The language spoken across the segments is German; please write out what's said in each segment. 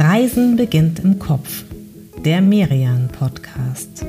Reisen beginnt im Kopf. Der Merian Podcast.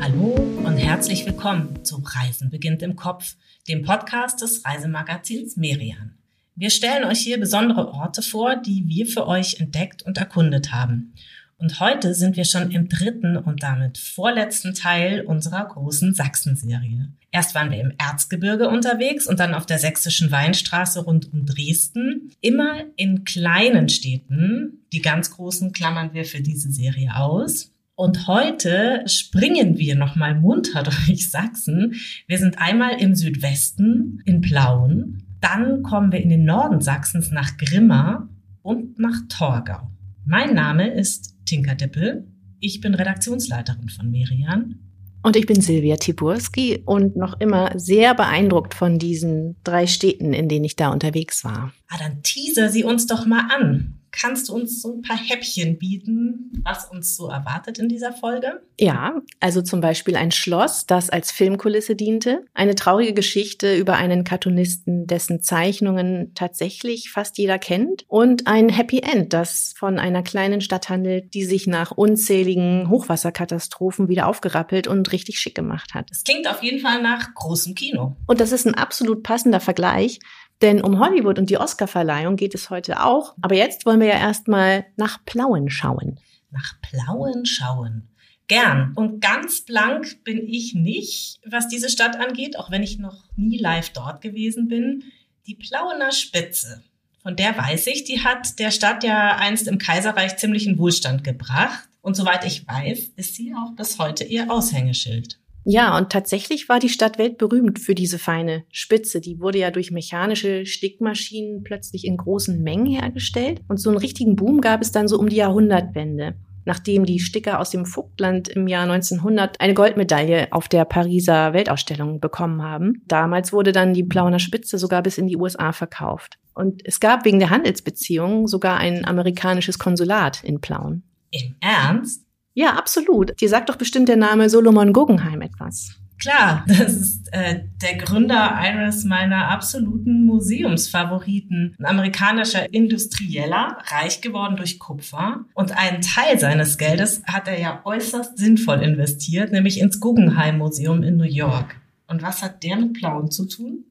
Hallo und herzlich willkommen zu Reisen beginnt im Kopf, dem Podcast des Reisemagazins Merian. Wir stellen euch hier besondere Orte vor, die wir für euch entdeckt und erkundet haben. Und heute sind wir schon im dritten und damit vorletzten Teil unserer großen Sachsen-Serie. Erst waren wir im Erzgebirge unterwegs und dann auf der sächsischen Weinstraße rund um Dresden. Immer in kleinen Städten. Die ganz großen klammern wir für diese Serie aus. Und heute springen wir nochmal munter durch Sachsen. Wir sind einmal im Südwesten in Plauen. Dann kommen wir in den Norden Sachsens nach Grimma und nach Torgau. Mein Name ist Tinka Dippel. Ich bin Redaktionsleiterin von Merian. Und ich bin Silvia Tiburski und noch immer sehr beeindruckt von diesen drei Städten, in denen ich da unterwegs war. Ah, dann teaser sie uns doch mal an. Kannst du uns so ein paar Häppchen bieten, was uns so erwartet in dieser Folge? Ja, also zum Beispiel ein Schloss, das als Filmkulisse diente, eine traurige Geschichte über einen Cartoonisten, dessen Zeichnungen tatsächlich fast jeder kennt und ein Happy End, das von einer kleinen Stadt handelt, die sich nach unzähligen Hochwasserkatastrophen wieder aufgerappelt und richtig schick gemacht hat. Es klingt auf jeden Fall nach großem Kino. Und das ist ein absolut passender Vergleich, denn um Hollywood und die Oscarverleihung geht es heute auch. Aber jetzt wollen wir ja erstmal nach Plauen schauen. Nach Plauen schauen. Gern. Und ganz blank bin ich nicht, was diese Stadt angeht, auch wenn ich noch nie live dort gewesen bin. Die Plauener Spitze. Von der weiß ich, die hat der Stadt ja einst im Kaiserreich ziemlichen Wohlstand gebracht. Und soweit ich weiß, ist sie auch bis heute ihr Aushängeschild. Ja, und tatsächlich war die Stadt weltberühmt für diese feine Spitze. Die wurde ja durch mechanische Stickmaschinen plötzlich in großen Mengen hergestellt. Und so einen richtigen Boom gab es dann so um die Jahrhundertwende nachdem die Sticker aus dem Vogtland im Jahr 1900 eine Goldmedaille auf der Pariser Weltausstellung bekommen haben. Damals wurde dann die Plauner Spitze sogar bis in die USA verkauft. Und es gab wegen der Handelsbeziehungen sogar ein amerikanisches Konsulat in Plauen. Im Ernst? Ja, absolut. Dir sagt doch bestimmt der Name Solomon Guggenheim etwas. Klar, das ist äh, der Gründer eines meiner absoluten Museumsfavoriten. Ein amerikanischer Industrieller, reich geworden durch Kupfer. Und einen Teil seines Geldes hat er ja äußerst sinnvoll investiert, nämlich ins Guggenheim Museum in New York. Und was hat der mit Plauen zu tun?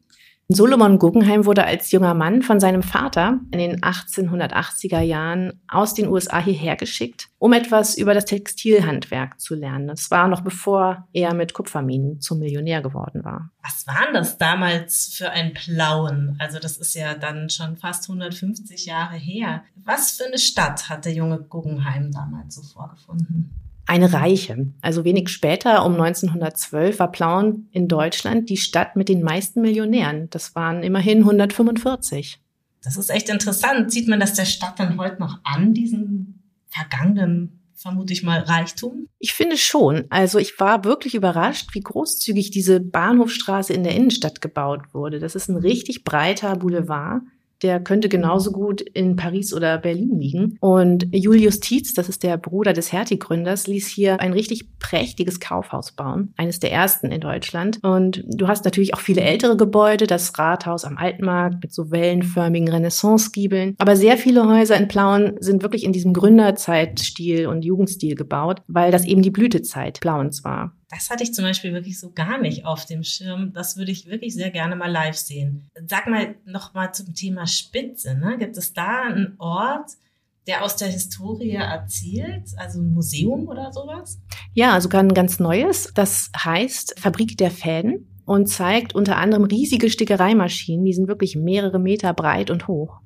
Solomon Guggenheim wurde als junger Mann von seinem Vater in den 1880er Jahren aus den USA hierher geschickt, um etwas über das Textilhandwerk zu lernen. Das war noch bevor er mit Kupferminen zum Millionär geworden war. Was waren das damals für ein Plauen? Also das ist ja dann schon fast 150 Jahre her. Was für eine Stadt hat der junge Guggenheim damals so vorgefunden? Eine reiche. Also wenig später, um 1912, war Plauen in Deutschland die Stadt mit den meisten Millionären. Das waren immerhin 145. Das ist echt interessant. Sieht man das der Stadt dann heute noch an, diesen vergangenen, vermute ich mal, Reichtum? Ich finde schon. Also ich war wirklich überrascht, wie großzügig diese Bahnhofstraße in der Innenstadt gebaut wurde. Das ist ein richtig breiter Boulevard der könnte genauso gut in Paris oder Berlin liegen. Und Julius Tietz, das ist der Bruder des Hertie-Gründers, ließ hier ein richtig prächtiges Kaufhaus bauen. Eines der ersten in Deutschland. Und du hast natürlich auch viele ältere Gebäude, das Rathaus am Altmarkt mit so wellenförmigen Renaissance-Giebeln. Aber sehr viele Häuser in Plauen sind wirklich in diesem Gründerzeitstil und Jugendstil gebaut, weil das eben die Blütezeit Plauens war. Das hatte ich zum Beispiel wirklich so gar nicht auf dem Schirm. Das würde ich wirklich sehr gerne mal live sehen. Sag mal noch mal zum Thema Spitze. Ne? Gibt es da einen Ort, der aus der Historie erzählt, also ein Museum oder sowas? Ja, sogar ein ganz neues. Das heißt Fabrik der Fäden und zeigt unter anderem riesige Stickereimaschinen. Die sind wirklich mehrere Meter breit und hoch.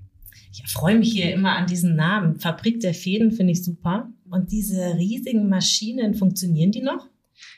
Ich freue mich hier immer an diesen Namen. Fabrik der Fäden finde ich super. Und diese riesigen Maschinen, funktionieren die noch?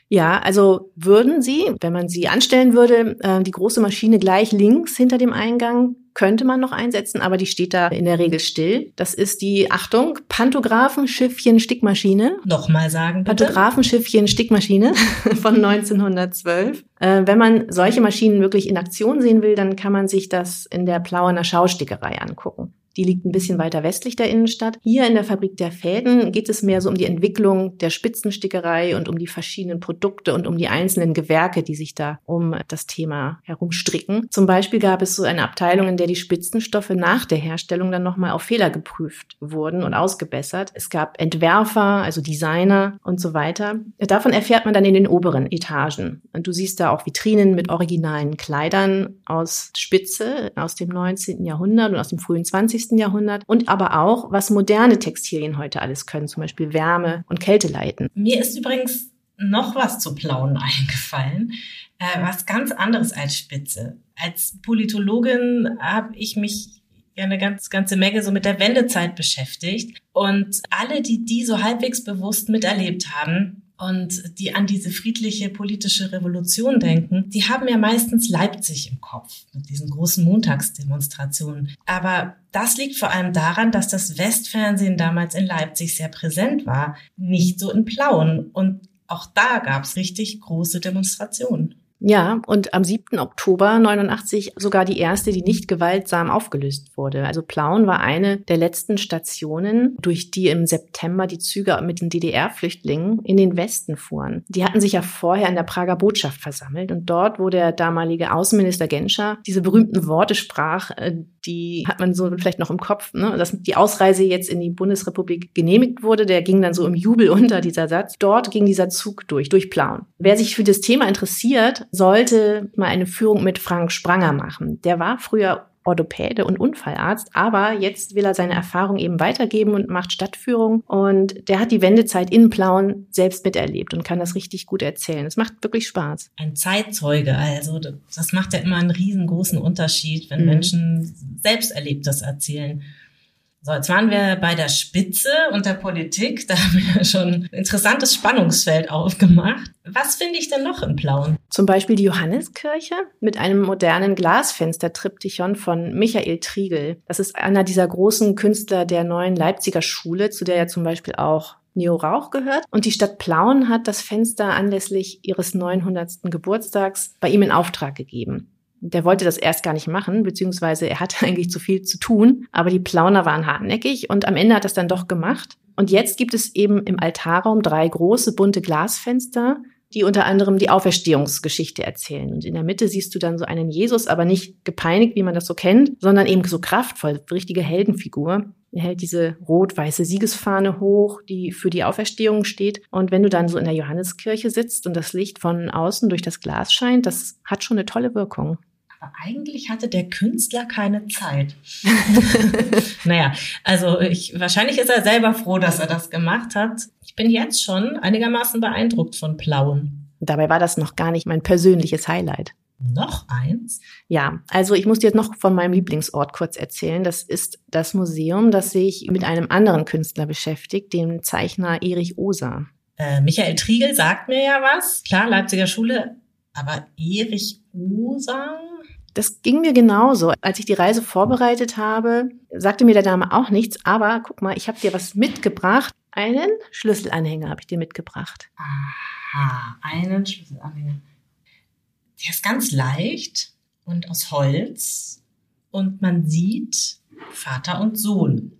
Ja, also würden Sie, wenn man sie anstellen würde, äh, die große Maschine gleich links hinter dem Eingang könnte man noch einsetzen, aber die steht da in der Regel still. Das ist die, Achtung, Pantographenschiffchen-Stickmaschine. Nochmal sagen, bitte. Pantographenschiffchen-Stickmaschine von 1912. Äh, wenn man solche Maschinen wirklich in Aktion sehen will, dann kann man sich das in der Plauener Schaustickerei angucken. Die liegt ein bisschen weiter westlich der Innenstadt. Hier in der Fabrik der Fäden geht es mehr so um die Entwicklung der Spitzenstickerei und um die verschiedenen Produkte und um die einzelnen Gewerke, die sich da um das Thema herumstricken. Zum Beispiel gab es so eine Abteilung, in der die Spitzenstoffe nach der Herstellung dann nochmal auf Fehler geprüft wurden und ausgebessert. Es gab Entwerfer, also Designer und so weiter. Davon erfährt man dann in den oberen Etagen. Und du siehst da auch Vitrinen mit originalen Kleidern aus Spitze aus dem 19. Jahrhundert und aus dem frühen 20. Jahrhundert und aber auch, was moderne Textilien heute alles können, zum Beispiel Wärme und Kälte leiten. Mir ist übrigens noch was zu Plauen eingefallen, äh, was ganz anderes als Spitze. Als Politologin habe ich mich ja eine ganz, ganze Menge so mit der Wendezeit beschäftigt. Und alle, die die so halbwegs bewusst miterlebt haben, und die an diese friedliche politische Revolution denken, die haben ja meistens Leipzig im Kopf mit diesen großen Montagsdemonstrationen. Aber das liegt vor allem daran, dass das Westfernsehen damals in Leipzig sehr präsent war, nicht so in Plauen. Und auch da gab es richtig große Demonstrationen. Ja, und am 7. Oktober 89 sogar die erste, die nicht gewaltsam aufgelöst wurde. Also Plauen war eine der letzten Stationen, durch die im September die Züge mit den DDR-Flüchtlingen in den Westen fuhren. Die hatten sich ja vorher in der Prager Botschaft versammelt und dort, wo der damalige Außenminister Genscher diese berühmten Worte sprach, äh, die hat man so vielleicht noch im Kopf, ne? dass die Ausreise jetzt in die Bundesrepublik genehmigt wurde, der ging dann so im Jubel unter, dieser Satz. Dort ging dieser Zug durch, durch Plauen. Wer sich für das Thema interessiert, sollte mal eine Führung mit Frank Spranger machen. Der war früher Orthopäde und Unfallarzt, aber jetzt will er seine Erfahrung eben weitergeben und macht Stadtführung und der hat die Wendezeit in Plauen selbst miterlebt und kann das richtig gut erzählen. Es macht wirklich Spaß. Ein Zeitzeuge, also das macht ja immer einen riesengroßen Unterschied, wenn mhm. Menschen selbst Erlebtes erzählen. So, jetzt waren wir bei der Spitze und der Politik. Da haben wir schon ein interessantes Spannungsfeld aufgemacht. Was finde ich denn noch in Plauen? Zum Beispiel die Johanneskirche mit einem modernen Glasfenster-Triptychon von Michael Triegel. Das ist einer dieser großen Künstler der neuen Leipziger Schule, zu der ja zum Beispiel auch Neo Rauch gehört. Und die Stadt Plauen hat das Fenster anlässlich ihres 900. Geburtstags bei ihm in Auftrag gegeben. Der wollte das erst gar nicht machen, beziehungsweise er hatte eigentlich zu viel zu tun, aber die Plauner waren hartnäckig und am Ende hat es dann doch gemacht. Und jetzt gibt es eben im Altarraum drei große bunte Glasfenster, die unter anderem die Auferstehungsgeschichte erzählen. Und in der Mitte siehst du dann so einen Jesus, aber nicht gepeinigt, wie man das so kennt, sondern eben so kraftvoll, richtige Heldenfigur. Er hält diese rot-weiße Siegesfahne hoch, die für die Auferstehung steht. Und wenn du dann so in der Johanneskirche sitzt und das Licht von außen durch das Glas scheint, das hat schon eine tolle Wirkung. Aber eigentlich hatte der Künstler keine Zeit. naja, also ich, wahrscheinlich ist er selber froh, dass er das gemacht hat. Ich bin jetzt schon einigermaßen beeindruckt von Plauen. Dabei war das noch gar nicht mein persönliches Highlight. Noch eins? Ja, also ich muss dir jetzt noch von meinem Lieblingsort kurz erzählen. Das ist das Museum, das sich mit einem anderen Künstler beschäftigt, dem Zeichner Erich Oser. Äh, Michael Triegel sagt mir ja was. Klar, Leipziger Schule. Aber Erich Oser? Das ging mir genauso. Als ich die Reise vorbereitet habe, sagte mir der Name auch nichts. Aber guck mal, ich habe dir was mitgebracht. Einen Schlüsselanhänger habe ich dir mitgebracht. Aha, einen Schlüsselanhänger. Der ist ganz leicht und aus Holz und man sieht Vater und Sohn.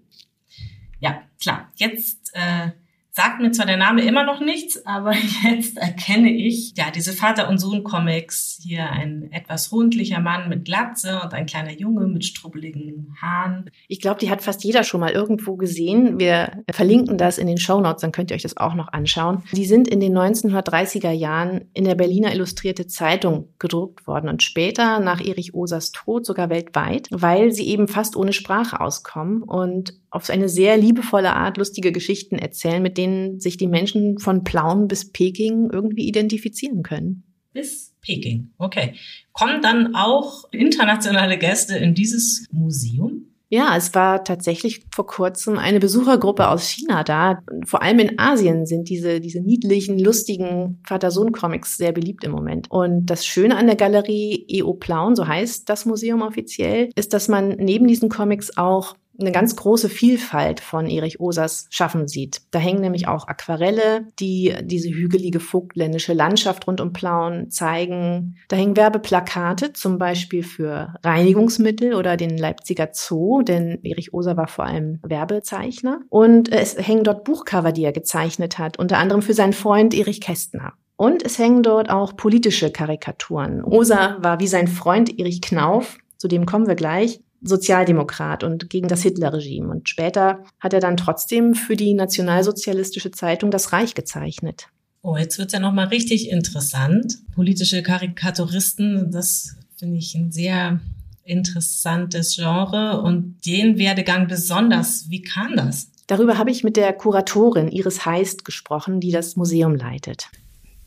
Ja, klar. Jetzt äh, Sagt mir zwar der Name immer noch nichts, aber jetzt erkenne ich, ja, diese Vater- und Sohn-Comics. Hier ein etwas rundlicher Mann mit Glatze und ein kleiner Junge mit strubbeligen Haaren. Ich glaube, die hat fast jeder schon mal irgendwo gesehen. Wir verlinken das in den Show Notes, dann könnt ihr euch das auch noch anschauen. Die sind in den 1930er Jahren in der Berliner Illustrierte Zeitung gedruckt worden und später nach Erich Osers Tod sogar weltweit, weil sie eben fast ohne Sprache auskommen und auf eine sehr liebevolle Art lustige Geschichten erzählen, mit denen sich die Menschen von Plauen bis Peking irgendwie identifizieren können. Bis Peking, okay. Kommen dann auch internationale Gäste in dieses Museum? Ja, es war tatsächlich vor kurzem eine Besuchergruppe aus China da. Vor allem in Asien sind diese, diese niedlichen, lustigen Vater-Sohn-Comics sehr beliebt im Moment. Und das Schöne an der Galerie EO Plauen, so heißt das Museum offiziell, ist, dass man neben diesen Comics auch eine ganz große Vielfalt von Erich Osers Schaffen sieht. Da hängen nämlich auch Aquarelle, die diese hügelige vogtländische Landschaft rund um Plauen zeigen. Da hängen Werbeplakate, zum Beispiel für Reinigungsmittel oder den Leipziger Zoo, denn Erich Oser war vor allem Werbezeichner. Und es hängen dort Buchcover, die er gezeichnet hat, unter anderem für seinen Freund Erich Kästner. Und es hängen dort auch politische Karikaturen. Oser war wie sein Freund Erich Knauf, zu dem kommen wir gleich, Sozialdemokrat und gegen das Hitlerregime. Und später hat er dann trotzdem für die nationalsozialistische Zeitung Das Reich gezeichnet. Oh, jetzt wird's ja nochmal richtig interessant. Politische Karikaturisten, das finde ich ein sehr interessantes Genre und den Werdegang besonders. Wie kam das? Darüber habe ich mit der Kuratorin Iris Heist gesprochen, die das Museum leitet.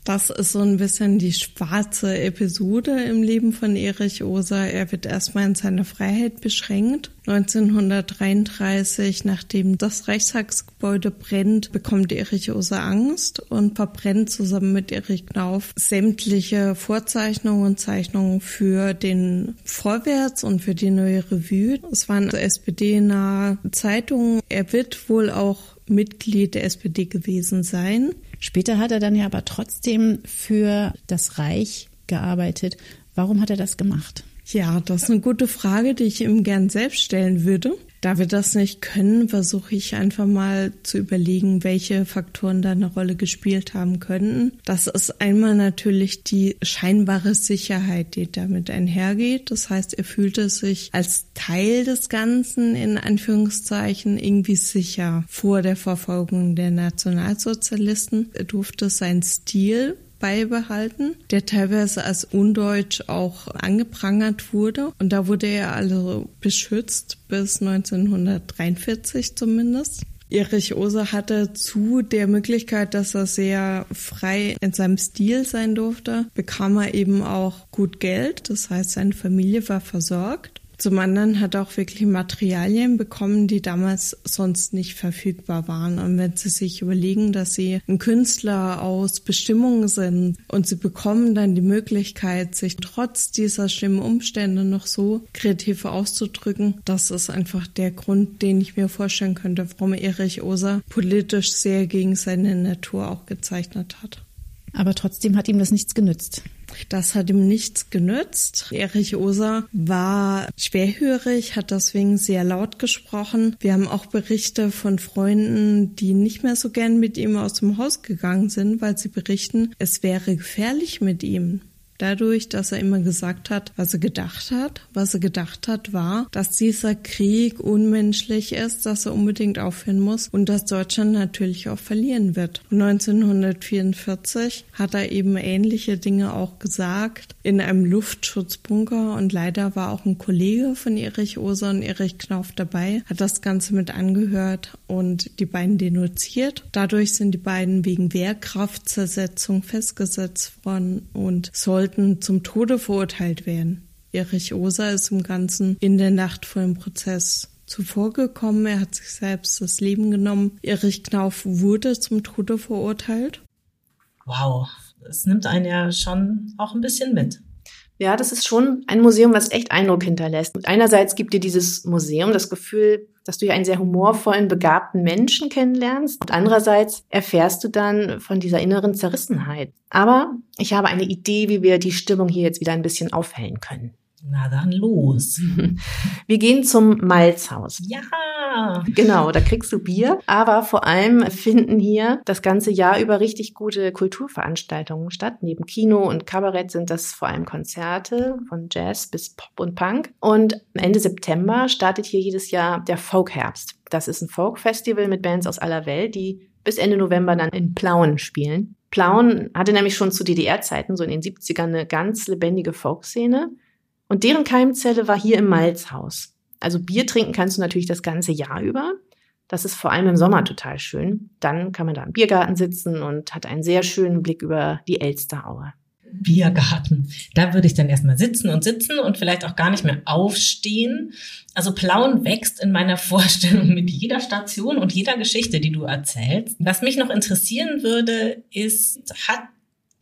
Das ist so ein bisschen die schwarze Episode im Leben von Erich Oser. Er wird erstmal in seiner Freiheit beschränkt. 1933, nachdem das Reichstagsgebäude brennt, bekommt Erich Oser Angst und verbrennt zusammen mit Erich Knauf sämtliche Vorzeichnungen und Zeichnungen für den Vorwärts und für die neue Revue. Es waren SPD-nahe Zeitungen. Er wird wohl auch Mitglied der SPD gewesen sein. Später hat er dann ja aber trotzdem für das Reich gearbeitet. Warum hat er das gemacht? Ja, das ist eine gute Frage, die ich ihm gern selbst stellen würde. Da wir das nicht können, versuche ich einfach mal zu überlegen, welche Faktoren da eine Rolle gespielt haben könnten. Das ist einmal natürlich die scheinbare Sicherheit, die damit einhergeht. Das heißt, er fühlte sich als Teil des Ganzen in Anführungszeichen irgendwie sicher vor der Verfolgung der Nationalsozialisten. Er durfte seinen Stil beibehalten, der teilweise als undeutsch auch angeprangert wurde. Und da wurde er also beschützt bis 1943 zumindest. Erich Oser hatte zu der Möglichkeit, dass er sehr frei in seinem Stil sein durfte, bekam er eben auch gut Geld. Das heißt, seine Familie war versorgt. Zum anderen hat er auch wirklich Materialien bekommen, die damals sonst nicht verfügbar waren. Und wenn Sie sich überlegen, dass Sie ein Künstler aus Bestimmungen sind und Sie bekommen dann die Möglichkeit, sich trotz dieser schlimmen Umstände noch so kreativ auszudrücken, das ist einfach der Grund, den ich mir vorstellen könnte, warum Erich Oser politisch sehr gegen seine Natur auch gezeichnet hat. Aber trotzdem hat ihm das nichts genützt. Das hat ihm nichts genützt. Erich Oser war schwerhörig, hat deswegen sehr laut gesprochen. Wir haben auch Berichte von Freunden, die nicht mehr so gern mit ihm aus dem Haus gegangen sind, weil sie berichten, es wäre gefährlich mit ihm dadurch, dass er immer gesagt hat, was er gedacht hat. Was er gedacht hat, war, dass dieser Krieg unmenschlich ist, dass er unbedingt aufhören muss und dass Deutschland natürlich auch verlieren wird. 1944 hat er eben ähnliche Dinge auch gesagt in einem Luftschutzbunker und leider war auch ein Kollege von Erich Oser und Erich Knauf dabei, hat das Ganze mit angehört und die beiden denunziert. Dadurch sind die beiden wegen Wehrkraftzersetzung festgesetzt worden und sollten sollten zum Tode verurteilt werden. Erich Oser ist im Ganzen in der Nacht vor dem Prozess zuvorgekommen. Er hat sich selbst das Leben genommen. Erich Knauf wurde zum Tode verurteilt. Wow, das nimmt einen ja schon auch ein bisschen mit. Ja, das ist schon ein Museum, was echt Eindruck hinterlässt. Und einerseits gibt dir dieses Museum das Gefühl, dass du ja einen sehr humorvollen, begabten Menschen kennenlernst. Und andererseits erfährst du dann von dieser inneren Zerrissenheit. Aber ich habe eine Idee, wie wir die Stimmung hier jetzt wieder ein bisschen aufhellen können. Na dann los. Wir gehen zum Malzhaus. Ja. Genau, da kriegst du Bier. Aber vor allem finden hier das ganze Jahr über richtig gute Kulturveranstaltungen statt. Neben Kino und Kabarett sind das vor allem Konzerte von Jazz bis Pop und Punk. Und Ende September startet hier jedes Jahr der Folkherbst. Das ist ein Folkfestival mit Bands aus aller Welt, die bis Ende November dann in Plauen spielen. Plauen hatte nämlich schon zu DDR-Zeiten, so in den 70ern, eine ganz lebendige Folkszene. Und deren Keimzelle war hier im Malzhaus. Also Bier trinken kannst du natürlich das ganze Jahr über. Das ist vor allem im Sommer total schön. Dann kann man da im Biergarten sitzen und hat einen sehr schönen Blick über die Elsteraue. Biergarten. Da würde ich dann erstmal sitzen und sitzen und vielleicht auch gar nicht mehr aufstehen. Also Plauen wächst in meiner Vorstellung mit jeder Station und jeder Geschichte, die du erzählst. Was mich noch interessieren würde, ist, hat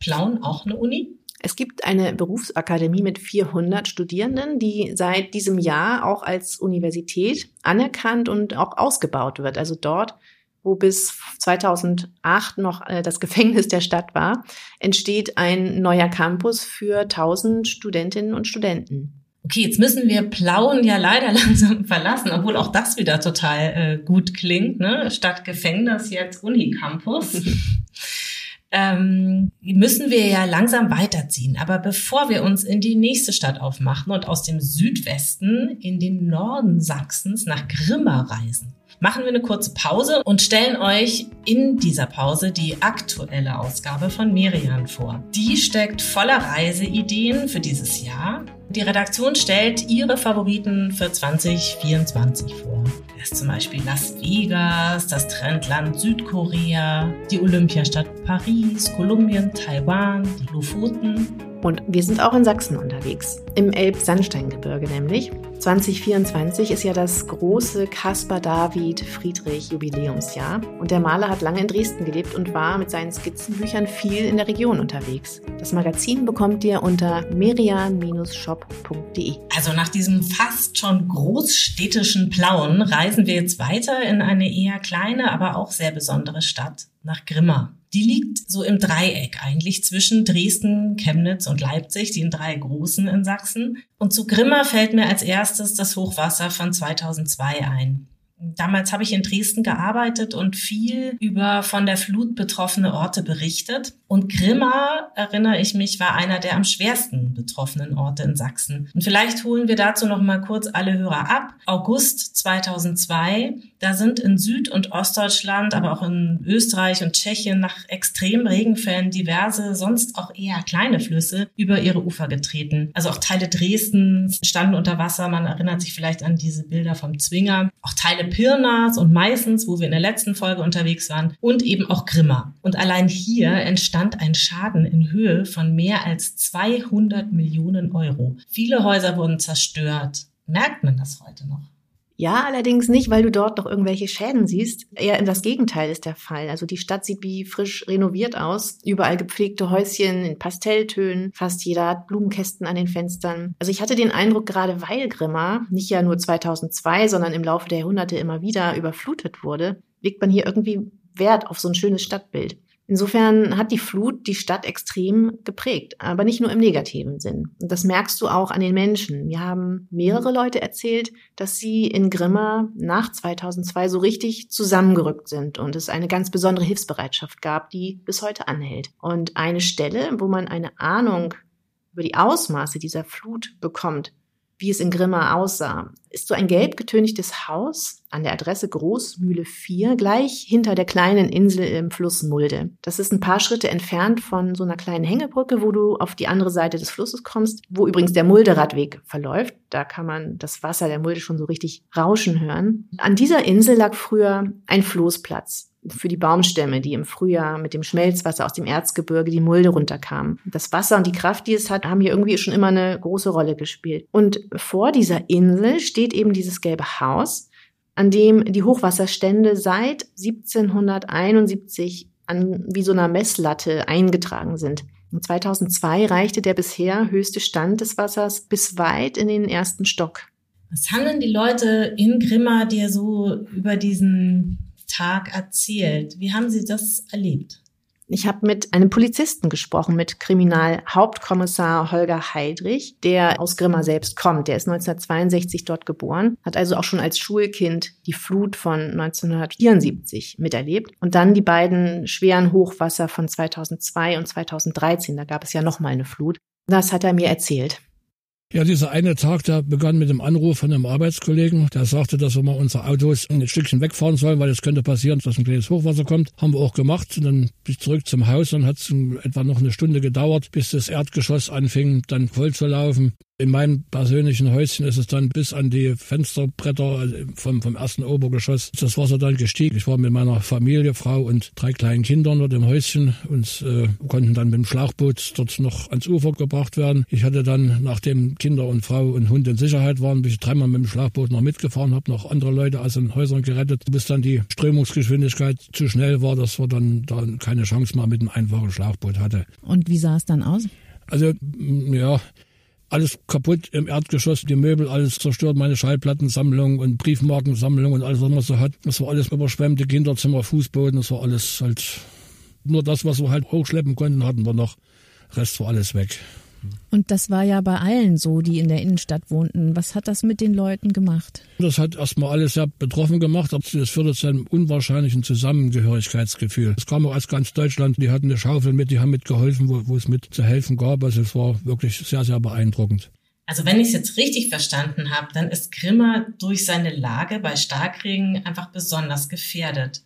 Plauen auch eine Uni? Es gibt eine Berufsakademie mit 400 Studierenden, die seit diesem Jahr auch als Universität anerkannt und auch ausgebaut wird. Also dort, wo bis 2008 noch äh, das Gefängnis der Stadt war, entsteht ein neuer Campus für 1000 Studentinnen und Studenten. Okay, jetzt müssen wir Plauen ja leider langsam verlassen, obwohl auch das wieder total äh, gut klingt, ne? Statt Gefängnis jetzt Unicampus. ähm, müssen wir ja langsam weiterziehen. Aber bevor wir uns in die nächste Stadt aufmachen und aus dem Südwesten in den Norden Sachsens nach Grimma reisen, machen wir eine kurze Pause und stellen euch in dieser Pause die aktuelle Ausgabe von Merian vor. Die steckt voller Reiseideen für dieses Jahr. Die Redaktion stellt ihre Favoriten für 2024 vor. Ist zum Beispiel Las Vegas, das Trendland Südkorea, die Olympiastadt Paris, Kolumbien, Taiwan, die Lofoten und wir sind auch in Sachsen unterwegs, im Elbsandsteingebirge nämlich. 2024 ist ja das große Caspar David Friedrich Jubiläumsjahr und der Maler hat lange in Dresden gelebt und war mit seinen Skizzenbüchern viel in der Region unterwegs. Das Magazin bekommt ihr unter merian-shop.de. Also nach diesem fast schon großstädtischen Plauen reisen wir jetzt weiter in eine eher kleine, aber auch sehr besondere Stadt, nach Grimma. Die liegt so im Dreieck eigentlich zwischen Dresden, Chemnitz und Leipzig, den drei großen in Sachsen. Und zu Grimma fällt mir als erstes das Hochwasser von 2002 ein. Damals habe ich in Dresden gearbeitet und viel über von der Flut betroffene Orte berichtet. Und Grimma, erinnere ich mich, war einer der am schwersten betroffenen Orte in Sachsen. Und vielleicht holen wir dazu noch mal kurz alle Hörer ab. August 2002, da sind in Süd- und Ostdeutschland, aber auch in Österreich und Tschechien nach extremen Regenfällen diverse, sonst auch eher kleine Flüsse über ihre Ufer getreten. Also auch Teile Dresdens standen unter Wasser. Man erinnert sich vielleicht an diese Bilder vom Zwinger. Auch Teile Pirnas und Meißens, wo wir in der letzten Folge unterwegs waren, und eben auch Grimma. Und allein hier entstand ein Schaden in Höhe von mehr als 200 Millionen Euro. Viele Häuser wurden zerstört. Merkt man das heute noch? Ja, allerdings nicht, weil du dort noch irgendwelche Schäden siehst. Eher das Gegenteil ist der Fall. Also die Stadt sieht wie frisch renoviert aus. Überall gepflegte Häuschen in Pastelltönen. Fast jeder hat Blumenkästen an den Fenstern. Also ich hatte den Eindruck, gerade weil Grimma nicht ja nur 2002, sondern im Laufe der Jahrhunderte immer wieder überflutet wurde, legt man hier irgendwie Wert auf so ein schönes Stadtbild. Insofern hat die Flut die Stadt extrem geprägt, aber nicht nur im negativen Sinn. Und das merkst du auch an den Menschen. Mir haben mehrere Leute erzählt, dass sie in Grimma nach 2002 so richtig zusammengerückt sind und es eine ganz besondere Hilfsbereitschaft gab, die bis heute anhält. Und eine Stelle, wo man eine Ahnung über die Ausmaße dieser Flut bekommt, wie es in Grimma aussah, ist so ein gelb getönigtes Haus an der Adresse Großmühle 4, gleich hinter der kleinen Insel im Fluss Mulde. Das ist ein paar Schritte entfernt von so einer kleinen Hängebrücke, wo du auf die andere Seite des Flusses kommst, wo übrigens der Mulderadweg verläuft. Da kann man das Wasser der Mulde schon so richtig rauschen hören. An dieser Insel lag früher ein Floßplatz für die Baumstämme, die im Frühjahr mit dem Schmelzwasser aus dem Erzgebirge die Mulde runterkamen. Das Wasser und die Kraft, die es hat, haben hier irgendwie schon immer eine große Rolle gespielt. Und vor dieser Insel steht eben dieses gelbe Haus, an dem die Hochwasserstände seit 1771 an wie so einer Messlatte eingetragen sind. Und 2002 reichte der bisher höchste Stand des Wassers bis weit in den ersten Stock. Was haben denn die Leute in Grimma dir so über diesen Tag erzählt. Wie haben Sie das erlebt? Ich habe mit einem Polizisten gesprochen, mit Kriminalhauptkommissar Holger Heidrich, der aus Grimma selbst kommt. Der ist 1962 dort geboren, hat also auch schon als Schulkind die Flut von 1974 miterlebt und dann die beiden schweren Hochwasser von 2002 und 2013. Da gab es ja noch mal eine Flut. Das hat er mir erzählt. Ja, dieser eine Tag, der begann mit dem Anruf von einem Arbeitskollegen, der sagte, dass wir mal unsere Autos ein Stückchen wegfahren sollen, weil es könnte passieren, dass ein kleines Hochwasser kommt. Haben wir auch gemacht. Und dann bin ich zurück zum Haus und hat es etwa noch eine Stunde gedauert, bis das Erdgeschoss anfing, dann voll zu laufen. In meinem persönlichen Häuschen ist es dann bis an die Fensterbretter vom, vom ersten Obergeschoss das Wasser dann gestiegen. Ich war mit meiner Familie, Frau und drei kleinen Kindern dort im Häuschen und äh, konnten dann mit dem Schlauchboot dort noch ans Ufer gebracht werden. Ich hatte dann, nachdem Kinder und Frau und Hund in Sicherheit waren, bin ich dreimal mit dem Schlauchboot noch mitgefahren, habe noch andere Leute aus den Häusern gerettet, bis dann die Strömungsgeschwindigkeit zu schnell war, dass wir dann, dann keine Chance mehr mit dem einfachen Schlauchboot hatte. Und wie sah es dann aus? Also, ja, alles kaputt im Erdgeschoss, die Möbel, alles zerstört, meine Schallplattensammlung und Briefmarkensammlung und alles, was man so hat. Das war alles überschwemmte Kinderzimmer, Fußboden, das war alles halt nur das, was wir halt hochschleppen konnten, hatten wir noch. Rest war alles weg. Und das war ja bei allen so, die in der Innenstadt wohnten. Was hat das mit den Leuten gemacht? Das hat erstmal alles sehr betroffen gemacht, aber das führte zu einem unwahrscheinlichen Zusammengehörigkeitsgefühl. Es kam auch aus ganz Deutschland, die hatten eine Schaufel mit, die haben mitgeholfen, wo, wo es mit zu helfen gab. Also es war wirklich sehr, sehr beeindruckend. Also wenn ich es jetzt richtig verstanden habe, dann ist Grimma durch seine Lage bei Starkregen einfach besonders gefährdet,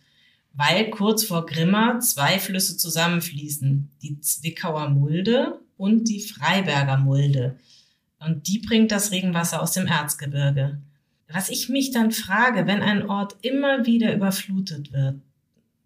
weil kurz vor Grimma zwei Flüsse zusammenfließen, die Zwickauer Mulde und die Freiberger Mulde. Und die bringt das Regenwasser aus dem Erzgebirge. Was ich mich dann frage, wenn ein Ort immer wieder überflutet wird,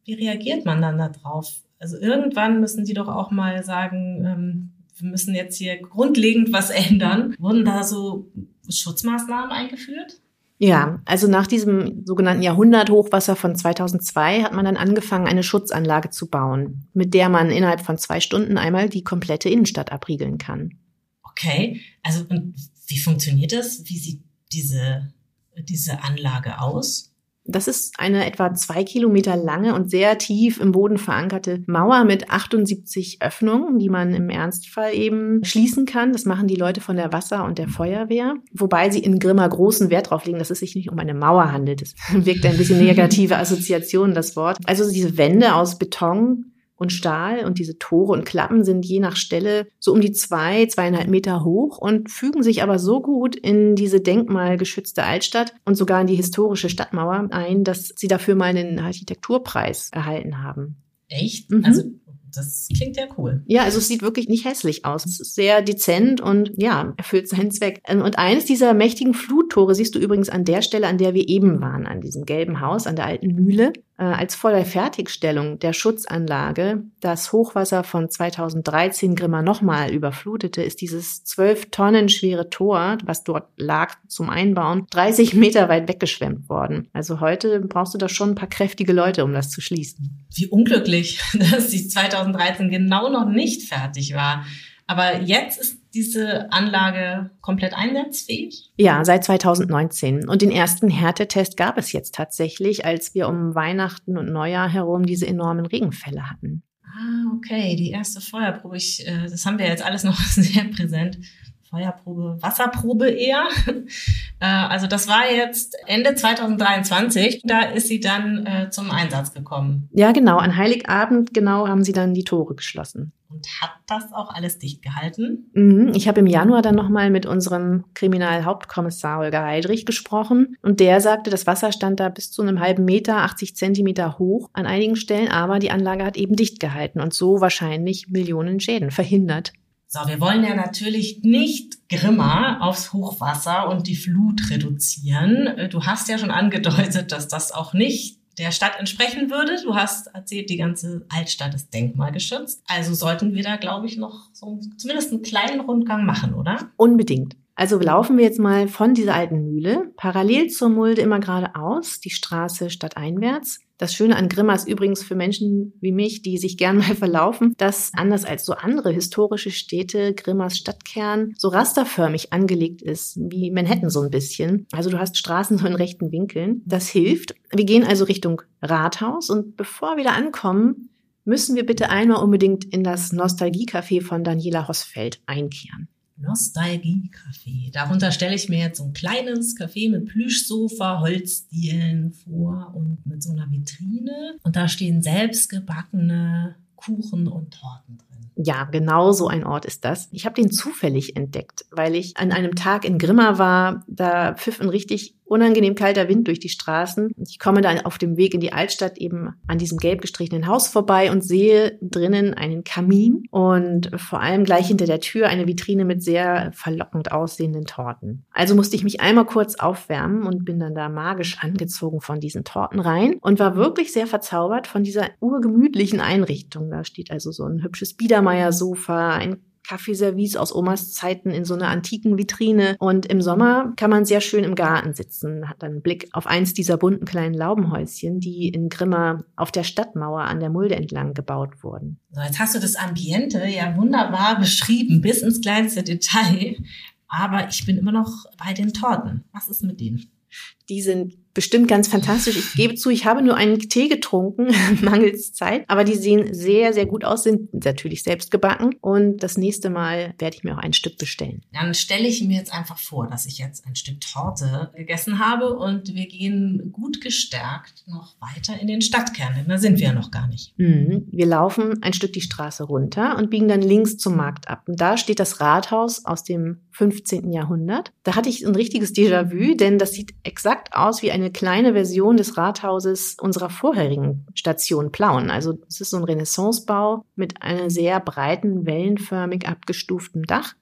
wie reagiert man dann darauf? Also irgendwann müssen die doch auch mal sagen, ähm, wir müssen jetzt hier grundlegend was ändern. Wurden da so Schutzmaßnahmen eingeführt? Ja, also nach diesem sogenannten Jahrhunderthochwasser von 2002 hat man dann angefangen, eine Schutzanlage zu bauen, mit der man innerhalb von zwei Stunden einmal die komplette Innenstadt abriegeln kann. Okay, also und wie funktioniert das? Wie sieht diese, diese Anlage aus? Das ist eine etwa zwei Kilometer lange und sehr tief im Boden verankerte Mauer mit 78 Öffnungen, die man im Ernstfall eben schließen kann. Das machen die Leute von der Wasser- und der Feuerwehr, wobei sie in Grimma großen Wert drauf legen, dass es sich nicht um eine Mauer handelt. Das wirkt ein bisschen negative Assoziation, das Wort. Also diese Wände aus Beton und Stahl und diese Tore und Klappen sind je nach Stelle so um die zwei, zweieinhalb Meter hoch und fügen sich aber so gut in diese denkmalgeschützte Altstadt und sogar in die historische Stadtmauer ein, dass sie dafür mal einen Architekturpreis erhalten haben. Echt? Mhm. Also das klingt ja cool. Ja, also es sieht wirklich nicht hässlich aus. Es ist sehr dezent und ja, erfüllt seinen Zweck. Und eines dieser mächtigen Fluttore siehst du übrigens an der Stelle, an der wir eben waren, an diesem gelben Haus, an der alten Mühle äh, als voller Fertigstellung der Schutzanlage das Hochwasser von 2013 Grimma nochmal überflutete, ist dieses zwölf Tonnen schwere Tor, was dort lag zum Einbauen, 30 Meter weit weggeschwemmt worden. Also heute brauchst du da schon ein paar kräftige Leute, um das zu schließen. Wie unglücklich, dass die 2013 genau noch nicht fertig war. Aber jetzt ist diese Anlage komplett einsatzfähig? Ja, seit 2019. Und den ersten Härtetest gab es jetzt tatsächlich, als wir um Weihnachten und Neujahr herum diese enormen Regenfälle hatten. Ah, okay, die erste Feuerprobe. Ich, äh, das haben wir jetzt alles noch sehr präsent. Feuerprobe, Wasserprobe eher. Äh, also das war jetzt Ende 2023. Da ist sie dann äh, zum Einsatz gekommen. Ja, genau. An Heiligabend genau haben sie dann die Tore geschlossen. Und hat das auch alles dicht gehalten? Mhm. Ich habe im Januar dann nochmal mit unserem Kriminalhauptkommissar Holger Heidrich gesprochen und der sagte, das Wasser stand da bis zu einem halben Meter, 80 Zentimeter hoch an einigen Stellen, aber die Anlage hat eben dicht gehalten und so wahrscheinlich Millionen Schäden verhindert. So, wir wollen ja natürlich nicht Grimma aufs Hochwasser und die Flut reduzieren. Du hast ja schon angedeutet, dass das auch nicht der Stadt entsprechen würde. Du hast erzählt, die ganze Altstadt ist denkmalgeschützt. Also sollten wir da, glaube ich, noch so zumindest einen kleinen Rundgang machen, oder? Unbedingt. Also laufen wir jetzt mal von dieser alten Mühle parallel zur Mulde immer geradeaus, die Straße stadteinwärts. Das Schöne an Grimma ist übrigens für Menschen wie mich, die sich gern mal verlaufen, dass anders als so andere historische Städte Grimmas Stadtkern so rasterförmig angelegt ist, wie Manhattan so ein bisschen. Also du hast Straßen so in rechten Winkeln. Das hilft. Wir gehen also Richtung Rathaus und bevor wir da ankommen, müssen wir bitte einmal unbedingt in das Nostalgiecafé von Daniela Hossfeld einkehren. Nostalgie-Café. Darunter stelle ich mir jetzt so ein kleines Café mit Plüschsofa, Holzdielen vor und mit so einer Vitrine. Und da stehen selbstgebackene Kuchen und Torten drin. Ja, genau so ein Ort ist das. Ich habe den zufällig entdeckt, weil ich an einem Tag in Grimma war. Da pfiff ein richtig unangenehm kalter Wind durch die Straßen. Ich komme dann auf dem Weg in die Altstadt eben an diesem gelb gestrichenen Haus vorbei und sehe drinnen einen Kamin und vor allem gleich hinter der Tür eine Vitrine mit sehr verlockend aussehenden Torten. Also musste ich mich einmal kurz aufwärmen und bin dann da magisch angezogen von diesen Torten rein und war wirklich sehr verzaubert von dieser urgemütlichen Einrichtung. Da steht also so ein hübsches Biedermeier-Sofa, ein Kaffeeservice aus Omas Zeiten in so einer antiken Vitrine. Und im Sommer kann man sehr schön im Garten sitzen, hat dann einen Blick auf eins dieser bunten kleinen Laubenhäuschen, die in Grimma auf der Stadtmauer an der Mulde entlang gebaut wurden. So, jetzt hast du das Ambiente ja wunderbar beschrieben, bis ins kleinste Detail. Aber ich bin immer noch bei den Torten. Was ist mit denen? Die sind bestimmt ganz fantastisch. Ich gebe zu, ich habe nur einen Tee getrunken, mangels Zeit. Aber die sehen sehr, sehr gut aus, sind natürlich selbst gebacken. Und das nächste Mal werde ich mir auch ein Stück bestellen. Dann stelle ich mir jetzt einfach vor, dass ich jetzt ein Stück Torte gegessen habe und wir gehen gut gestärkt noch weiter in den Stadtkern. Denn da sind wir ja noch gar nicht. Mhm. Wir laufen ein Stück die Straße runter und biegen dann links zum Markt ab. Und da steht das Rathaus aus dem 15. Jahrhundert. Da hatte ich ein richtiges Déjà-vu, denn das sieht exakt aus wie eine eine kleine Version des Rathauses unserer vorherigen Station Plauen. Also es ist so ein Renaissancebau mit einem sehr breiten, wellenförmig abgestuften Dach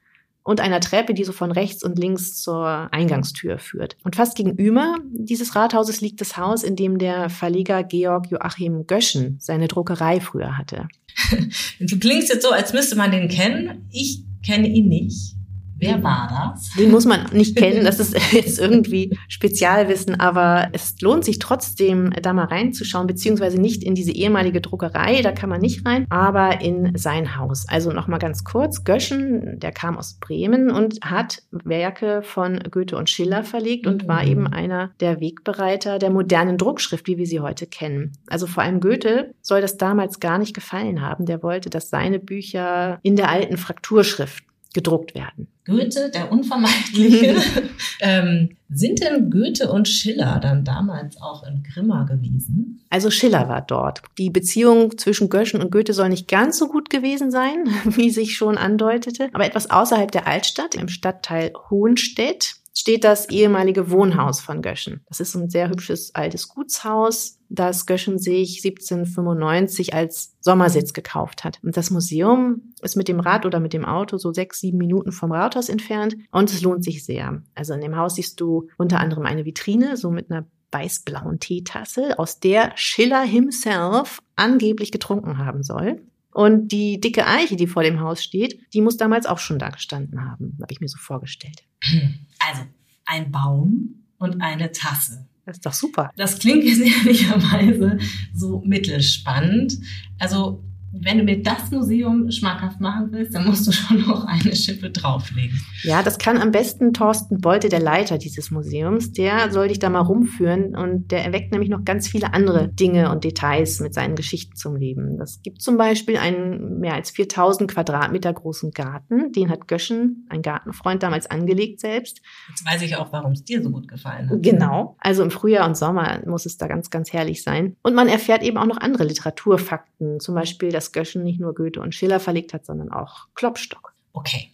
und einer Treppe, die so von rechts und links zur Eingangstür führt. Und fast gegenüber dieses Rathauses liegt das Haus, in dem der Verleger Georg Joachim Göschen seine Druckerei früher hatte. Du klingst jetzt so, als müsste man den kennen. Ich kenne ihn nicht. Wer war das? Den muss man nicht kennen, das ist jetzt irgendwie Spezialwissen, aber es lohnt sich trotzdem, da mal reinzuschauen, beziehungsweise nicht in diese ehemalige Druckerei, da kann man nicht rein, aber in sein Haus. Also nochmal ganz kurz, Göschen, der kam aus Bremen und hat Werke von Goethe und Schiller verlegt und war mhm. eben einer der Wegbereiter der modernen Druckschrift, wie wir sie heute kennen. Also vor allem Goethe soll das damals gar nicht gefallen haben. Der wollte, dass seine Bücher in der alten Frakturschrift gedruckt werden. Goethe, der Unvermeidliche. ähm, sind denn Goethe und Schiller dann damals auch in Grimma gewesen? Also Schiller war dort. Die Beziehung zwischen Göschen und Goethe soll nicht ganz so gut gewesen sein, wie sich schon andeutete, aber etwas außerhalb der Altstadt, im Stadtteil Hohenstedt, steht das ehemalige Wohnhaus von Göschen. Das ist ein sehr hübsches altes Gutshaus, das Göschen sich 1795 als Sommersitz gekauft hat. Und das Museum ist mit dem Rad oder mit dem Auto so sechs, sieben Minuten vom Rathaus entfernt und es lohnt sich sehr. Also in dem Haus siehst du unter anderem eine Vitrine, so mit einer weißblauen Teetasse, aus der Schiller himself angeblich getrunken haben soll. Und die dicke Eiche, die vor dem Haus steht, die muss damals auch schon da gestanden haben, habe ich mir so vorgestellt. Also ein Baum und eine Tasse. Das ist doch super. Das klingt jetzt ehrlicherweise so mittelspannend. Also wenn du mir das Museum schmackhaft machen willst, dann musst du schon noch eine Schippe drauflegen. Ja, das kann am besten Thorsten Beute, der Leiter dieses Museums. Der soll dich da mal rumführen und der erweckt nämlich noch ganz viele andere Dinge und Details mit seinen Geschichten zum Leben. Das gibt zum Beispiel einen mehr als 4000 Quadratmeter großen Garten. Den hat Göschen, ein Gartenfreund, damals angelegt selbst. Jetzt weiß ich auch, warum es dir so gut gefallen hat. Genau. Also im Frühjahr und Sommer muss es da ganz, ganz herrlich sein. Und man erfährt eben auch noch andere Literaturfakten. Zum Beispiel, Göschen nicht nur Goethe und Schiller verlegt hat, sondern auch Klopstock. Okay.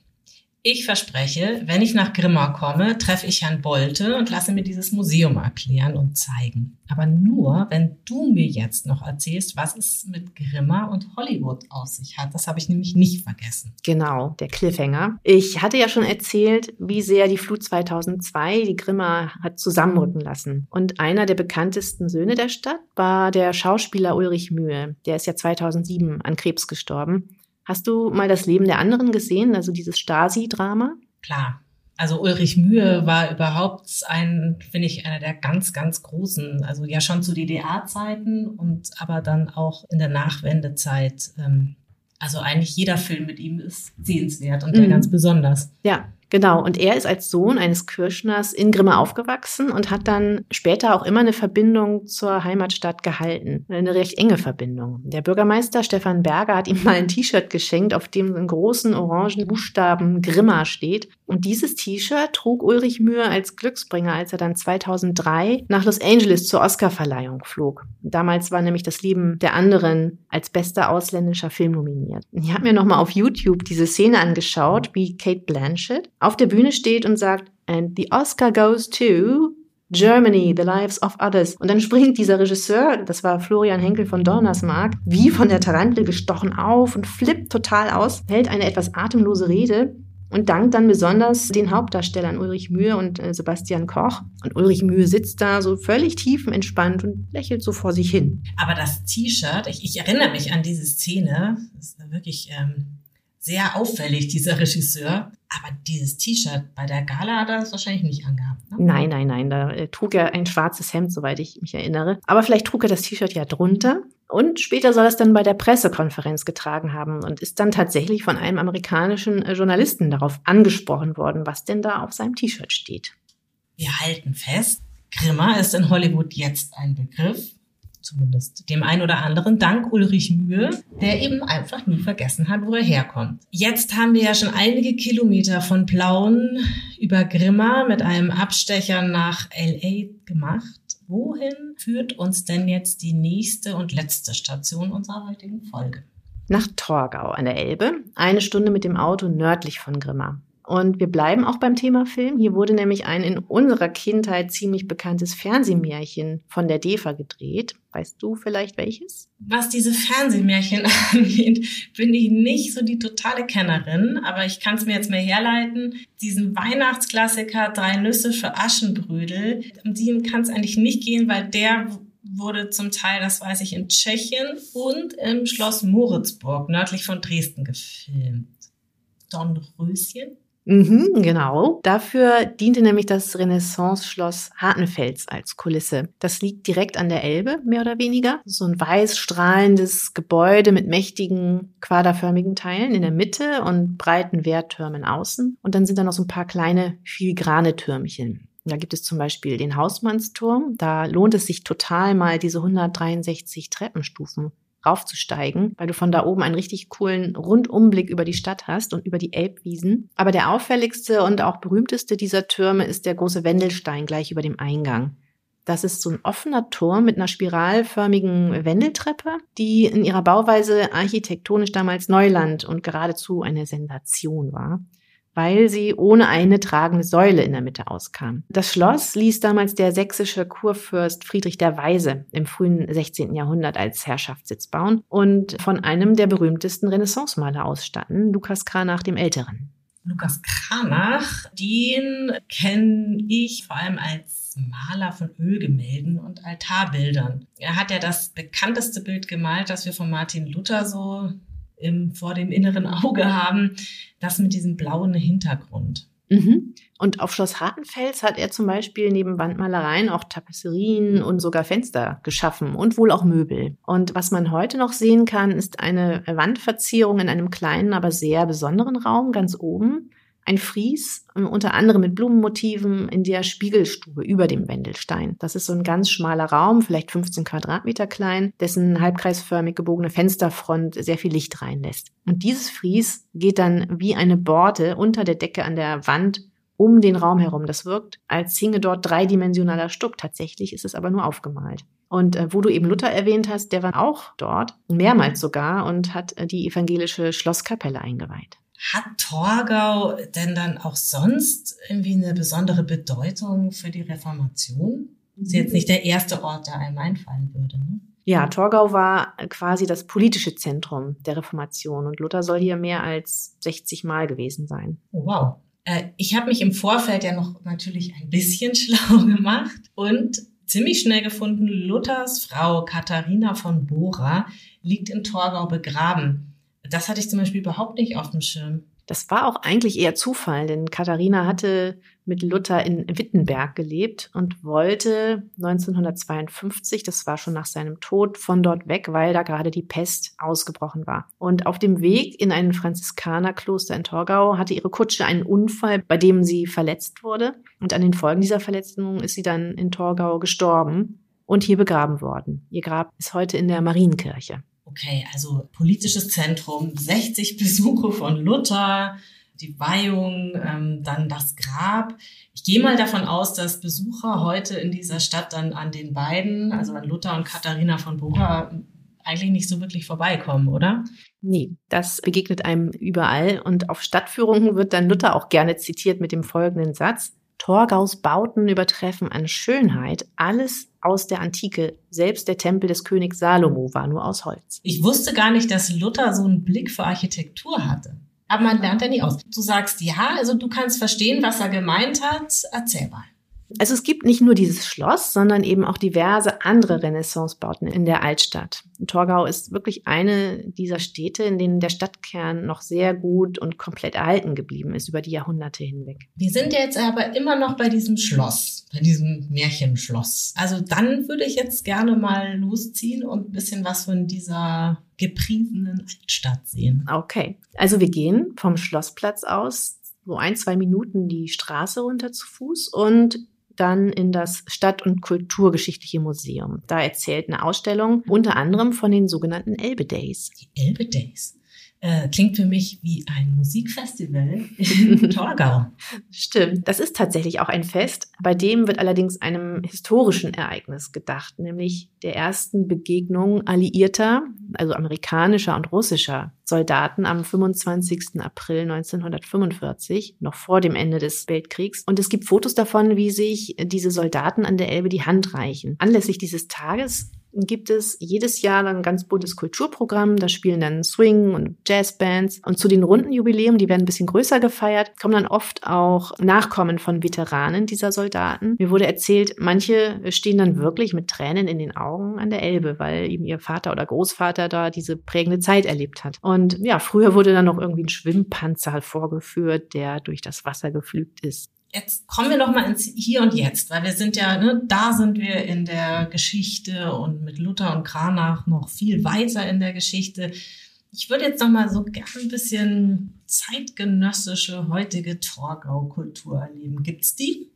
Ich verspreche, wenn ich nach Grimma komme, treffe ich Herrn Bolte und lasse mir dieses Museum erklären und zeigen. Aber nur, wenn du mir jetzt noch erzählst, was es mit Grimma und Hollywood aus sich hat. Das habe ich nämlich nicht vergessen. Genau, der Cliffhanger. Ich hatte ja schon erzählt, wie sehr die Flut 2002 die Grimma hat zusammenrücken lassen. Und einer der bekanntesten Söhne der Stadt war der Schauspieler Ulrich Mühe. Der ist ja 2007 an Krebs gestorben. Hast du mal das Leben der anderen gesehen, also dieses Stasi-Drama? Klar. Also Ulrich Mühe war überhaupt ein, finde ich, einer der ganz, ganz großen, also ja schon zu DDR-Zeiten und aber dann auch in der Nachwendezeit. Ähm, also eigentlich jeder Film mit ihm ist sehenswert und der mhm. ganz besonders. Ja, Genau, und er ist als Sohn eines Kirschners in Grimme aufgewachsen und hat dann später auch immer eine Verbindung zur Heimatstadt gehalten. Eine recht enge Verbindung. Der Bürgermeister Stefan Berger hat ihm mal ein T-Shirt geschenkt, auf dem in großen orangen Buchstaben Grimma steht. Und dieses T-Shirt trug Ulrich Mühe als Glücksbringer, als er dann 2003 nach Los Angeles zur Oscarverleihung flog. Damals war nämlich das Leben der anderen als bester ausländischer Film nominiert. Ich habe mir nochmal auf YouTube diese Szene angeschaut, wie Kate Blanchett auf der Bühne steht und sagt, and the Oscar goes to Germany, The Lives of Others. Und dann springt dieser Regisseur, das war Florian Henkel von Donnersmarck, wie von der Tarantel gestochen auf und flippt total aus, hält eine etwas atemlose Rede und dankt dann besonders den Hauptdarstellern Ulrich Mühe und äh, Sebastian Koch. Und Ulrich Mühe sitzt da so völlig tiefenentspannt und lächelt so vor sich hin. Aber das T-Shirt, ich, ich erinnere mich an diese Szene, das ist wirklich ähm, sehr auffällig, dieser Regisseur. Aber dieses T-Shirt bei der Gala hat er es wahrscheinlich nicht angehabt. Ne? Nein, nein, nein. Da äh, trug er ein schwarzes Hemd, soweit ich mich erinnere. Aber vielleicht trug er das T-Shirt ja drunter. Und später soll er es dann bei der Pressekonferenz getragen haben und ist dann tatsächlich von einem amerikanischen äh, Journalisten darauf angesprochen worden, was denn da auf seinem T-Shirt steht. Wir halten fest, Grimmer ist in Hollywood jetzt ein Begriff, zumindest dem einen oder anderen, dank Ulrich Mühe, der eben einfach nie vergessen hat, wo er herkommt. Jetzt haben wir ja schon einige Kilometer von Plauen über Grimma mit einem Abstecher nach LA gemacht. Wohin führt uns denn jetzt die nächste und letzte Station unserer heutigen Folge? Nach Torgau an der Elbe, eine Stunde mit dem Auto nördlich von Grimma. Und wir bleiben auch beim Thema Film. Hier wurde nämlich ein in unserer Kindheit ziemlich bekanntes Fernsehmärchen von der DEFA gedreht. Weißt du vielleicht welches? Was diese Fernsehmärchen angeht, bin ich nicht so die totale Kennerin, aber ich kann es mir jetzt mal herleiten. Diesen Weihnachtsklassiker Drei Nüsse für Aschenbrödel, um den kann es eigentlich nicht gehen, weil der wurde zum Teil, das weiß ich, in Tschechien und im Schloss Moritzburg nördlich von Dresden gefilmt. Dornröschen? Mhm, genau. Dafür diente nämlich das Renaissance-Schloss Hartenfels als Kulisse. Das liegt direkt an der Elbe, mehr oder weniger. So ein weiß strahlendes Gebäude mit mächtigen quaderförmigen Teilen in der Mitte und breiten Wehrtürmen außen. Und dann sind da noch so ein paar kleine filigrane Türmchen. Da gibt es zum Beispiel den Hausmannsturm. Da lohnt es sich total mal diese 163 Treppenstufen raufzusteigen, weil du von da oben einen richtig coolen Rundumblick über die Stadt hast und über die Elbwiesen. Aber der auffälligste und auch berühmteste dieser Türme ist der große Wendelstein gleich über dem Eingang. Das ist so ein offener Turm mit einer spiralförmigen Wendeltreppe, die in ihrer Bauweise architektonisch damals Neuland und geradezu eine Sensation war weil sie ohne eine tragende Säule in der Mitte auskam. Das Schloss ließ damals der sächsische Kurfürst Friedrich der Weise im frühen 16. Jahrhundert als Herrschaftssitz bauen und von einem der berühmtesten Renaissance-Maler ausstatten, Lukas Kranach dem Älteren. Lukas Kranach, den kenne ich vor allem als Maler von Ölgemälden und Altarbildern. Er hat ja das bekannteste Bild gemalt, das wir von Martin Luther so im, vor dem inneren Auge haben, das mit diesem blauen Hintergrund. Mhm. Und auf Schloss Hartenfels hat er zum Beispiel neben Wandmalereien auch Tapisserien und sogar Fenster geschaffen und wohl auch Möbel. Und was man heute noch sehen kann, ist eine Wandverzierung in einem kleinen, aber sehr besonderen Raum ganz oben ein Fries, ähm, unter anderem mit Blumenmotiven in der Spiegelstube über dem Wendelstein. Das ist so ein ganz schmaler Raum, vielleicht 15 Quadratmeter klein, dessen halbkreisförmig gebogene Fensterfront sehr viel Licht reinlässt. Und dieses Fries geht dann wie eine Borte unter der Decke an der Wand um den Raum herum. Das wirkt, als hinge dort dreidimensionaler Stuck. Tatsächlich ist es aber nur aufgemalt. Und äh, wo du eben Luther erwähnt hast, der war auch dort, mehrmals sogar, und hat äh, die evangelische Schlosskapelle eingeweiht. Hat Torgau denn dann auch sonst irgendwie eine besondere Bedeutung für die Reformation? Ist jetzt nicht der erste Ort, der einem einfallen würde. Ne? Ja, Torgau war quasi das politische Zentrum der Reformation und Luther soll hier mehr als 60 Mal gewesen sein. Oh, wow. Äh, ich habe mich im Vorfeld ja noch natürlich ein bisschen schlau gemacht und ziemlich schnell gefunden, Luthers Frau Katharina von Bora liegt in Torgau begraben. Das hatte ich zum Beispiel überhaupt nicht auf dem Schirm. Das war auch eigentlich eher Zufall, denn Katharina hatte mit Luther in Wittenberg gelebt und wollte 1952, das war schon nach seinem Tod, von dort weg, weil da gerade die Pest ausgebrochen war. Und auf dem Weg in ein Franziskanerkloster in Torgau hatte ihre Kutsche einen Unfall, bei dem sie verletzt wurde. Und an den Folgen dieser Verletzung ist sie dann in Torgau gestorben und hier begraben worden. Ihr Grab ist heute in der Marienkirche okay, also politisches Zentrum, 60 Besuche von Luther, die Weihung, ähm, dann das Grab. Ich gehe mal davon aus, dass Besucher heute in dieser Stadt dann an den beiden, also an Luther und Katharina von Bora, eigentlich nicht so wirklich vorbeikommen, oder? Nee, das begegnet einem überall und auf Stadtführungen wird dann Luther auch gerne zitiert mit dem folgenden Satz. Torgaus Bauten übertreffen an Schönheit alles aus der Antike. Selbst der Tempel des Königs Salomo war nur aus Holz. Ich wusste gar nicht, dass Luther so einen Blick für Architektur hatte. Aber man lernt ja nie aus. Du sagst ja, also du kannst verstehen, was er gemeint hat. Erzähl mal. Also es gibt nicht nur dieses Schloss, sondern eben auch diverse andere Renaissancebauten in der Altstadt. Torgau ist wirklich eine dieser Städte, in denen der Stadtkern noch sehr gut und komplett erhalten geblieben ist über die Jahrhunderte hinweg. Wir sind jetzt aber immer noch bei diesem Schloss, bei diesem Märchenschloss. Also dann würde ich jetzt gerne mal losziehen und ein bisschen was von dieser gepriesenen Altstadt sehen. Okay, also wir gehen vom Schlossplatz aus so ein, zwei Minuten die Straße runter zu Fuß und dann in das Stadt- und Kulturgeschichtliche Museum. Da erzählt eine Ausstellung unter anderem von den sogenannten Elbe Days. Die Elbe Days. Äh, klingt für mich wie ein Musikfestival in Torgau. Stimmt, das ist tatsächlich auch ein Fest. Bei dem wird allerdings einem historischen Ereignis gedacht, nämlich der ersten Begegnung alliierter, also amerikanischer und russischer Soldaten am 25. April 1945, noch vor dem Ende des Weltkriegs. Und es gibt Fotos davon, wie sich diese Soldaten an der Elbe die Hand reichen. Anlässlich dieses Tages gibt es jedes Jahr ein ganz buntes Kulturprogramm. Da spielen dann Swing und Jazzbands. Und zu den runden Jubiläen, die werden ein bisschen größer gefeiert, kommen dann oft auch Nachkommen von Veteranen dieser Soldaten. Mir wurde erzählt, manche stehen dann wirklich mit Tränen in den Augen an der Elbe, weil eben ihr Vater oder Großvater da diese prägende Zeit erlebt hat. Und ja, früher wurde dann noch irgendwie ein Schwimmpanzer vorgeführt, der durch das Wasser geflügt ist jetzt kommen wir noch mal ins Hier und Jetzt, weil wir sind ja, ne, da sind wir in der Geschichte und mit Luther und Kranach noch viel weiter in der Geschichte. Ich würde jetzt noch mal so gern ein bisschen zeitgenössische heutige Torgau-Kultur erleben. Gibt's die?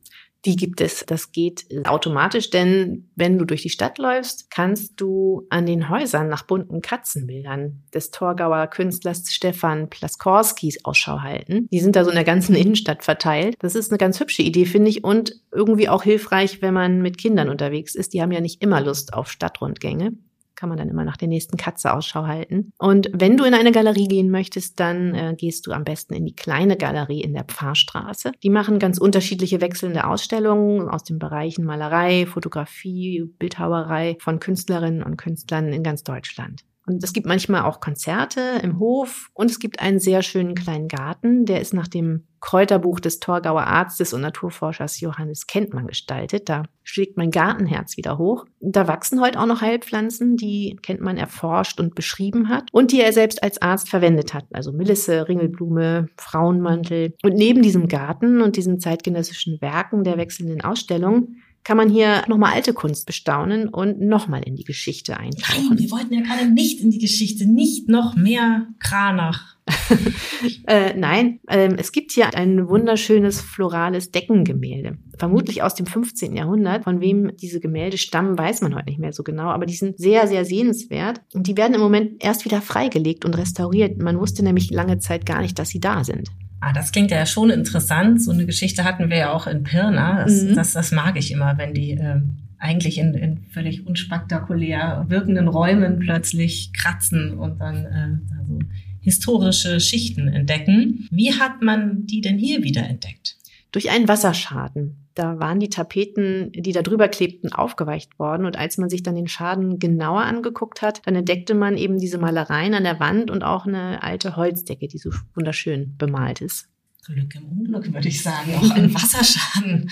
Die gibt es. Das geht automatisch, denn wenn du durch die Stadt läufst, kannst du an den Häusern nach bunten Katzenbildern des Torgauer Künstlers Stefan Plaskorskis Ausschau halten. Die sind da so in der ganzen Innenstadt verteilt. Das ist eine ganz hübsche Idee, finde ich, und irgendwie auch hilfreich, wenn man mit Kindern unterwegs ist. Die haben ja nicht immer Lust auf Stadtrundgänge kann man dann immer nach der nächsten Katze Ausschau halten. Und wenn du in eine Galerie gehen möchtest, dann äh, gehst du am besten in die kleine Galerie in der Pfarrstraße. Die machen ganz unterschiedliche wechselnde Ausstellungen aus den Bereichen Malerei, Fotografie, Bildhauerei von Künstlerinnen und Künstlern in ganz Deutschland. Und es gibt manchmal auch Konzerte im Hof und es gibt einen sehr schönen kleinen Garten, der ist nach dem Kräuterbuch des Torgauer Arztes und Naturforschers Johannes Kentmann gestaltet. Da schlägt mein Gartenherz wieder hoch. Da wachsen heute auch noch Heilpflanzen, die Kentmann erforscht und beschrieben hat und die er selbst als Arzt verwendet hat. Also Melisse, Ringelblume, Frauenmantel. Und neben diesem Garten und diesen zeitgenössischen Werken der wechselnden Ausstellung kann man hier nochmal alte Kunst bestaunen und nochmal in die Geschichte eintauchen. Nein, wir wollten ja gerade nicht in die Geschichte, nicht noch mehr Kranach. äh, nein, ähm, es gibt hier ein wunderschönes florales Deckengemälde. Vermutlich aus dem 15. Jahrhundert. Von wem diese Gemälde stammen, weiß man heute nicht mehr so genau, aber die sind sehr, sehr sehenswert. Und die werden im Moment erst wieder freigelegt und restauriert. Man wusste nämlich lange Zeit gar nicht, dass sie da sind. Ah, das klingt ja schon interessant. So eine Geschichte hatten wir ja auch in Pirna. Das, mhm. das, das mag ich immer, wenn die äh, eigentlich in, in völlig unspektakulär wirkenden Räumen plötzlich kratzen und dann äh, so historische Schichten entdecken. Wie hat man die denn hier wieder entdeckt? Durch einen Wasserschaden. Da waren die Tapeten, die da drüber klebten, aufgeweicht worden. Und als man sich dann den Schaden genauer angeguckt hat, dann entdeckte man eben diese Malereien an der Wand und auch eine alte Holzdecke, die so wunderschön bemalt ist. Glück im Unglück, würde ich sagen. Auch ein Wasserschaden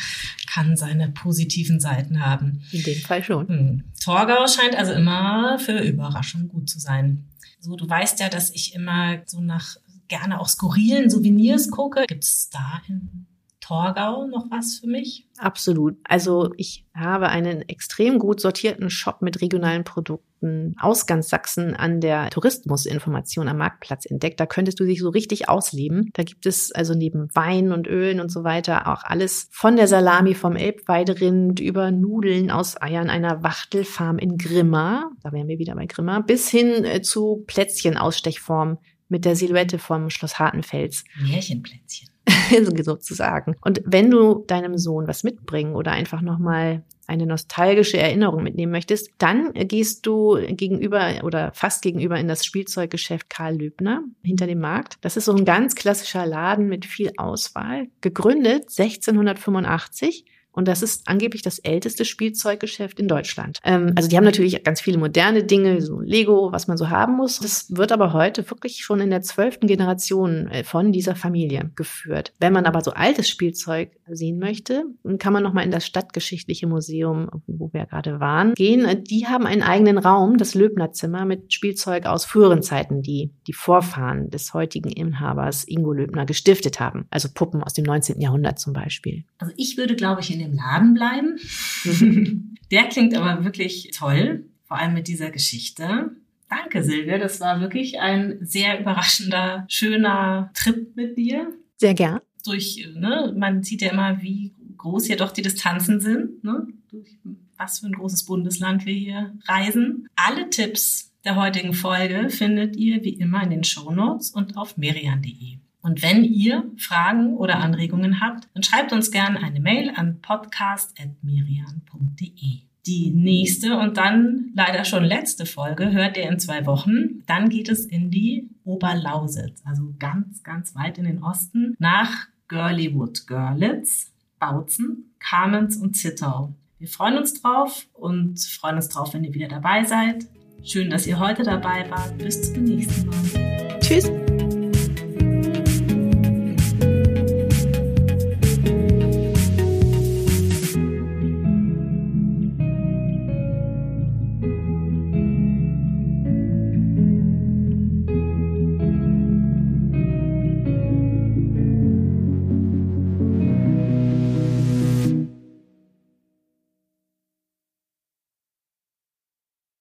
kann seine positiven Seiten haben. In dem Fall schon. Hm. Torgau scheint also immer für Überraschung gut zu sein. So, du weißt ja, dass ich immer so nach gerne auch skurrilen Souvenirs gucke. Gibt es da in Torgau noch was für mich? Absolut. Also ich habe einen extrem gut sortierten Shop mit regionalen Produkten aus ganz Sachsen an der Tourismusinformation am Marktplatz entdeckt. Da könntest du dich so richtig ausleben. Da gibt es also neben Wein und Ölen und so weiter auch alles von der Salami vom Elbweiderind über Nudeln aus Eiern einer Wachtelfarm in Grimma, da wären wir wieder bei Grimma, bis hin äh, zu Plätzchen-Ausstechform mit der Silhouette vom Schloss Hartenfels. Märchenplätzchen. sozusagen. Und wenn du deinem Sohn was mitbringen oder einfach nochmal eine nostalgische Erinnerung mitnehmen möchtest, dann gehst du gegenüber oder fast gegenüber in das Spielzeuggeschäft Karl Löbner hinter dem Markt. Das ist so ein ganz klassischer Laden mit viel Auswahl, gegründet 1685 Und das ist angeblich das älteste Spielzeuggeschäft in Deutschland. Ähm, also die haben natürlich ganz viele moderne Dinge, so Lego, was man so haben muss. Das wird aber heute wirklich schon in der zwölften Generation äh, von dieser Familie geführt. Wenn man aber so altes Spielzeug sehen möchte, kann man nochmal in das Stadtgeschichtliche Museum, wo wir gerade waren, gehen. Die haben einen eigenen Raum, das Löbner-Zimmer, mit Spielzeug aus früheren Zeiten, die die Vorfahren des heutigen Inhabers Ingo Löbner gestiftet haben. Also Puppen aus dem 19. Jahrhundert zum Beispiel. Also ich würde, glaube ich, in dem Laden bleiben. Der klingt aber wirklich toll, vor allem mit dieser Geschichte. Danke, Silvia. Das war wirklich ein sehr überraschender, schöner Trip mit dir. Sehr gern. Durch, ne, man sieht ja immer, wie groß hier doch die Distanzen sind, ne? durch was für ein großes Bundesland wir hier reisen. Alle Tipps der heutigen Folge findet ihr wie immer in den Shownotes und auf merian.de. Und wenn ihr Fragen oder Anregungen habt, dann schreibt uns gerne eine Mail an podcast.merian.de. Die nächste und dann leider schon letzte Folge hört ihr in zwei Wochen. Dann geht es in die Oberlausitz, also ganz, ganz weit in den Osten, nach Girlywood, Görlitz, Bautzen, Kamenz und Zittau. Wir freuen uns drauf und freuen uns drauf, wenn ihr wieder dabei seid. Schön, dass ihr heute dabei wart. Bis zum nächsten Mal. Tschüss.